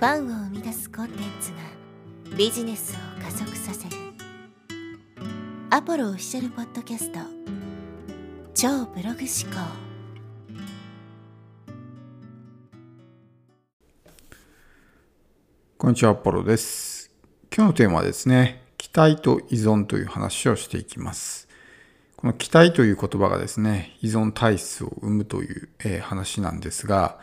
ファンを生み出すコンテンツがビジネスを加速させるアポロオフィシャルポッドキャスト超ブログ思考こんにちは、アポロです。今日のテーマはですね、期待と依存という話をしていきます。この期待という言葉がですね、依存体質を生むという、えー話なんですが、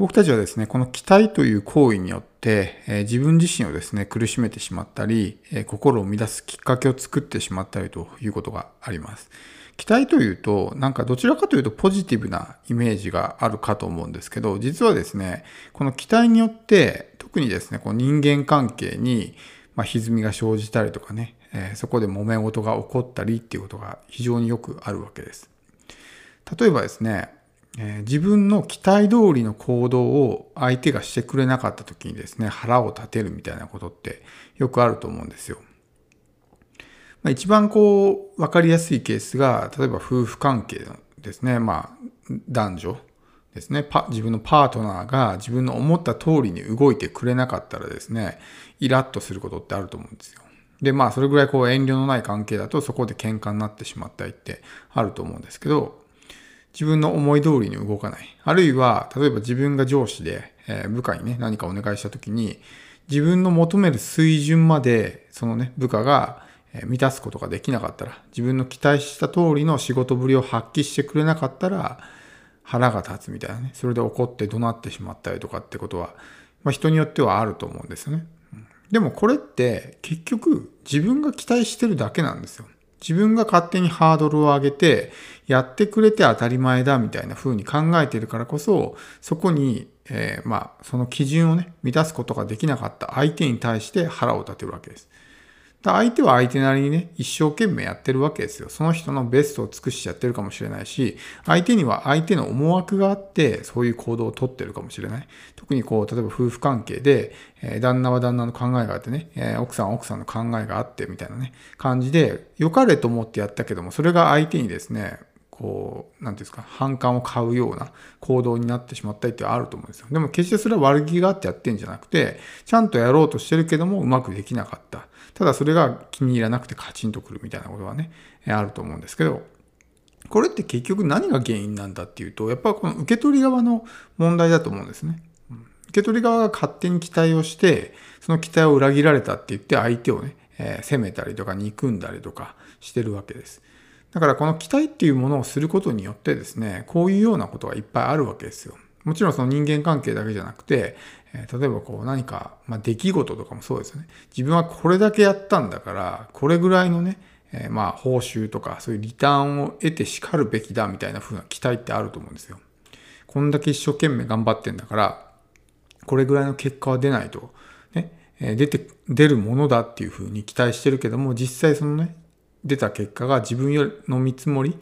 僕たちはですね、この期待という行為によって、え自分自身をですね、苦しめてしまったり、え心を乱すきっかけを作ってしまったりということがあります。期待というと、なんかどちらかというとポジティブなイメージがあるかと思うんですけど、実はですね、この期待によって、特にですね、こう人間関係に、ま、歪みが生じたりとかね、えそこで揉め事が起こったりっていうことが非常によくあるわけです。例えばですね、えー自分の期待通りの行動を相手がしてくれなかった時にですね、腹を立てるみたいなことってよくあると思うんですよ。まあ、一番こう、わかりやすいケースが、例えば夫婦関係ですね。まあ、男女ですね。自分のパートナーが自分の思った通りに動いてくれなかったらですね、イラッとすることってあると思うんですよ。で、まあ、それぐらいこう遠慮のない関係だとそこで喧嘩になってしまったりってあると思うんですけど、自分の思い通りに動かない。あるいは、例えば自分が上司で、え部下にね、何かお願いしたときに、自分の求める水準まで、そのね、部下が満たすことができなかったら、自分の期待した通りの仕事ぶりを発揮してくれなかったら、腹が立つみたいなね、それで怒って怒鳴ってしまったりとかってことは、まあ、人によってはあると思うんですよね。でもこれって結局自分が期待してるだけなんですよ。自分が勝手にハードルを上げて、やってくれて当たり前だみたいな風に考えているからこそ、そこに、えーまあ、その基準をね、満たすことができなかった相手に対して腹を立てるわけです。相手は相手なりにね、一生懸命やってるわけですよ。その人のベストを尽くしちゃってるかもしれないし、相手には相手の思惑があって、そういう行動をとってるかもしれない。特にこう、例えば夫婦関係で、えー旦那は旦那の考えがあってね、えー奥さんは奥さんの考えがあって、みたいなね、感じで、良かれと思ってやったけども、それが相手にですね、こう、なんていうんですか、反感を買うような行動になってしまったりってあると思うんですよ。でも決してそれは悪気があってやってんじゃなくて、ちゃんとやろうとしてるけどもうまくできなかった。ただそれが気に入らなくてカチンとくるみたいなことはね、あると思うんですけど、これって結局何が原因なんだっていうと、やっぱこの受け取り側の問題だと思うんですね。受け取り側が勝手に期待をして、その期待を裏切られたって言って相手をね、えー責めたりとか憎んだりとかしてるわけです。だからこの期待っていうものをすることによってですね、こういうようなことがいっぱいあるわけですよ。もちろんその人間関係だけじゃなくて、え例えばこう何か、まあ、出来事とかもそうですよね。自分はこれだけやったんだから、これぐらいのね、えーまあ報酬とかそういうリターンを得て叱るべきだみたいな風な期待ってあると思うんですよ。こんだけ一生懸命頑張ってんだから、これぐらいの結果は出ないと、ね、えー出て、出るものだっていうふうに期待してるけども、実際そのね、出た結果が自分よりの見積もり、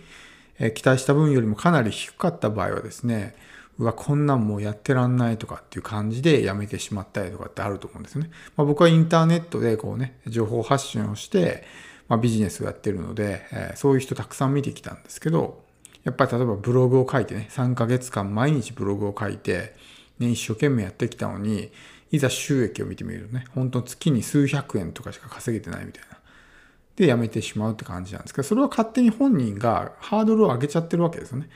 え期待した分よりもかなり低かった場合はですね、うわ、こんなんもうやってらんないとかっていう感じでやめてしまったりとかってあると思うんですね。まあ、僕はインターネットでこうね、情報発信をして、まあ、ビジネスをやってるので、えそういう人たくさん見てきたんですけど、やっぱり例えばブログを書いてね、3ヶ月間毎日ブログを書いて、ね、一生懸命やってきたのに、いざ収益を見てみるとね、本当月に数百円とかしか稼げてないみたいな。で、やめてしまうって感じなんですけど、それは勝手に本人がハードルを上げちゃってるわけですよね。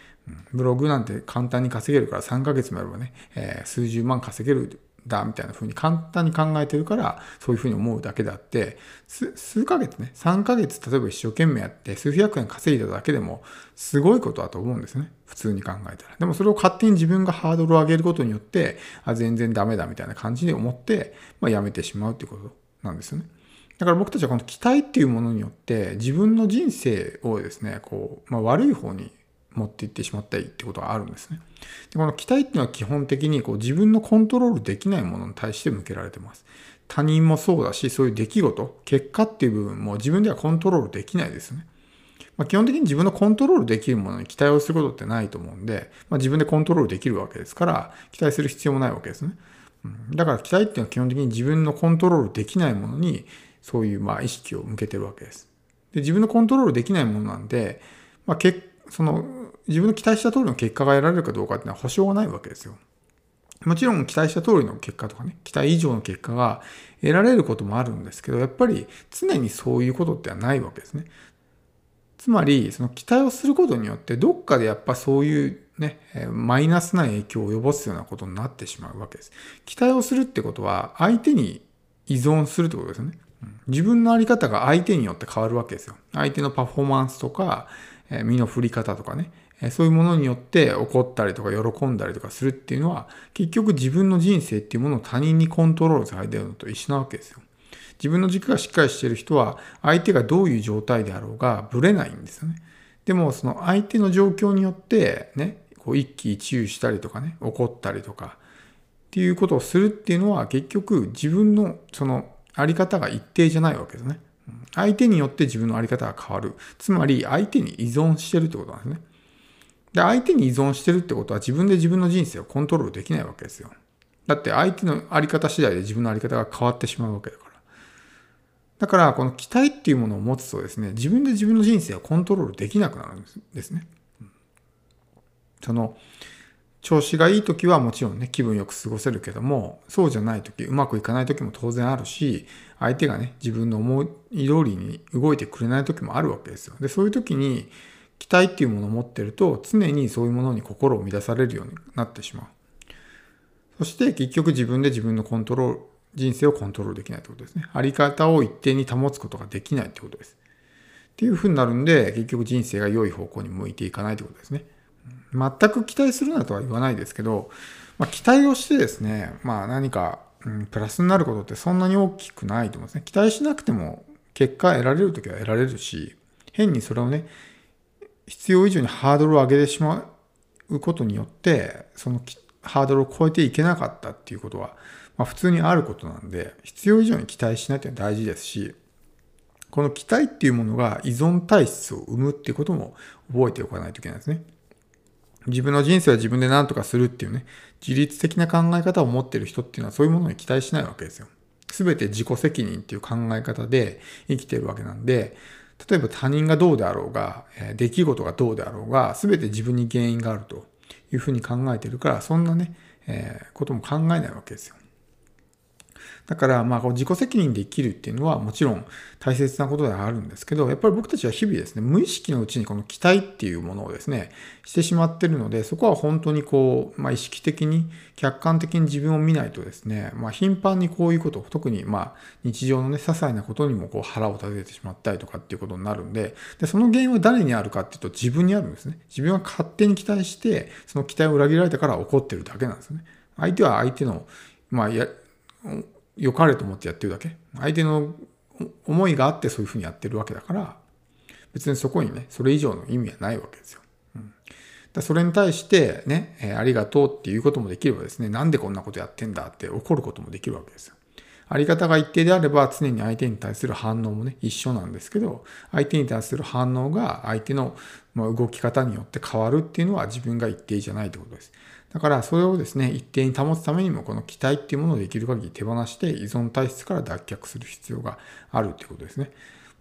ブログなんて簡単に稼げるから3ヶ月もやればね、えー数十万稼げるだみたいな風に簡単に考えてるから、そういう風に思うだけであって、数ヶ月ね、3ヶ月例えば一生懸命やって数百円稼いだだけでも、すごいことだと思うんですね。普通に考えたら。でもそれを勝手に自分がハードルを上げることによって、あ、全然ダメだみたいな感じで思って、まあ、やめてしまうってことなんですよね。だから僕たちはこの期待っていうものによって自分の人生をですね、こう、まあ、悪い方に持っていってしまったりってことがあるんですね。でこの期待っていうのは基本的にこう自分のコントロールできないものに対して向けられてます。他人もそうだし、そういう出来事、結果っていう部分も自分ではコントロールできないですね。まあ、基本的に自分のコントロールできるものに期待をすることってないと思うんで、まあ、自分でコントロールできるわけですから、期待する必要もないわけですね。うん、だから期待っていうのは基本的に自分のコントロールできないものに、そういうまあ意識を向けてるわけです。で、自分のコントロールできないものなんで、まあ、けその、自分の期待した通りの結果が得られるかどうかっていうのは保証がないわけですよ。もちろん期待した通りの結果とかね、期待以上の結果が得られることもあるんですけど、やっぱり常にそういうことってはないわけですね。つまり、その期待をすることによって、どっかでやっぱそういうね、マイナスな影響を及ぼすようなことになってしまうわけです。期待をするってことは、相手に依存するってことですよね。自分のあり方が相手によって変わるわけですよ。相手のパフォーマンスとか、身の振り方とかね、そういうものによって怒ったりとか喜んだりとかするっていうのは、結局自分の人生っていうものを他人にコントロールされてるのと一緒なわけですよ。自分の軸がしっかりしてる人は、相手がどういう状態であろうが、ぶれないんですよね。でも、その相手の状況によって、ね、こう一喜一憂したりとかね、怒ったりとか、っていうことをするっていうのは、結局自分のそのあり方が一定じゃないわけですね。相手によって自分のあり方が変わる。つまり、相手に依存してるってことなんですね。で、相手に依存してるってことは自分で自分の人生をコントロールできないわけですよ。だって相手のあり方次第で自分のあり方が変わってしまうわけだから。だから、この期待っていうものを持つとですね、自分で自分の人生をコントロールできなくなるんですね。その、調子がいい時はもちろんね、気分よく過ごせるけども、そうじゃない時、うまくいかない時も当然あるし、相手がね、自分の思い通りに動いてくれない時もあるわけですよ。で、そういう時に、期待っていうものを持ってると、常にそういうものに心を乱されるようになってしまう。そして結局自分で自分のコントロール、人生をコントロールできないってことですね。あり方を一定に保つことができないってことです。っていうふうになるんで、結局人生が良い方向に向いていかないってことですね。全く期待するなとは言わないですけど、まあ、期待をしてですね、まあ何か、うん、プラスになることってそんなに大きくないと思うんですね。期待しなくても結果得られるときは得られるし、変にそれをね、必要以上にハードルを上げてしまうことによって、そのハードルを超えていけなかったっていうことは、まあ、普通にあることなんで、必要以上に期待しないというのは大事ですし、この期待っていうものが依存体質を生むっていうことも覚えておかないといけないですね。自分の人生は自分で何とかするっていうね、自律的な考え方を持ってる人っていうのはそういうものに期待しないわけですよ。すべて自己責任っていう考え方で生きてるわけなんで、例えば他人がどうであろうが、出来事がどうであろうが、すべて自分に原因があるというふうに考えてるから、そんなね、えー、ことも考えないわけですよ。だから、まあ、自己責任で生きるっていうのはもちろん大切なことではあるんですけど、やっぱり僕たちは日々ですね、無意識のうちにこの期待っていうものをですね、してしまってるので、そこは本当にこう、まあ、意識的に、客観的に自分を見ないとですね、まあ、頻繁にこういうこと、特にまあ、日常のね、些細なことにもこう腹を立ててしまったりとかっていうことになるんで、で、その原因は誰にあるかっていうと自分にあるんですね。自分は勝手に期待して、その期待を裏切られたから怒ってるだけなんですね。相手は相手の、まあ、や、良かれと思ってやってるだけ。相手の思いがあってそういうふうにやってるわけだから、別にそこにね、それ以上の意味はないわけですよ。うん、だそれに対してね、えー、ありがとうっていうこともできればですね、なんでこんなことやってんだって怒ることもできるわけですよ。あり方が一定であれば常に相手に対する反応もね、一緒なんですけど、相手に対する反応が相手の動き方によって変わるっていうのは自分が一定じゃないってことです。だからそれをですね、一定に保つためにもこの期待っていうものをできる限り手放して依存体質から脱却する必要があるっていうことですね。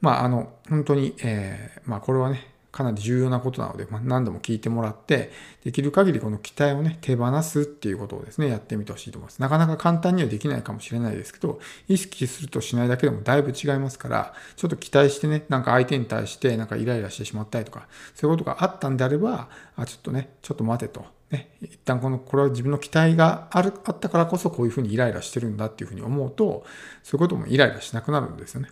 まああの、本当に、えー、まあこれはね、かなり重要なことなので、まあ、何度も聞いてもらって、できる限りこの期待をね、手放すっていうことをですね、やってみてほしいと思います。なかなか簡単にはできないかもしれないですけど、意識するとしないだけでもだいぶ違いますから、ちょっと期待してね、なんか相手に対してなんかイライラしてしまったりとか、そういうことがあったんであれば、あ、ちょっとね、ちょっと待てと。ね、一旦この、これは自分の期待がある、あったからこそこういうふうにイライラしてるんだっていうふうに思うと、そういうこともイライラしなくなるんですよね。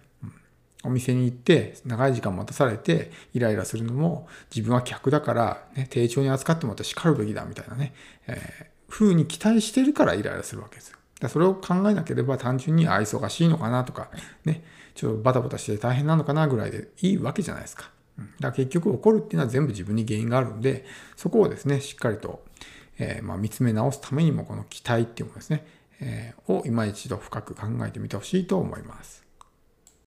お店に行って長い時間待たされてイライラするのも自分は客だから、ね、丁重に扱ってもらって叱るべきだみたいなね、えー、風に期待してるからイライラするわけですよ。だそれを考えなければ単純にあ忙しいのかなとか、ね、ちょっとバタバタして大変なのかなぐらいでいいわけじゃないですか。だから結局怒るっていうのは全部自分に原因があるんで、そこをですね、しっかりと、えー、まあ、見つめ直すためにもこの期待っていうものですね、えー、を今一度深く考えてみてほしいと思います。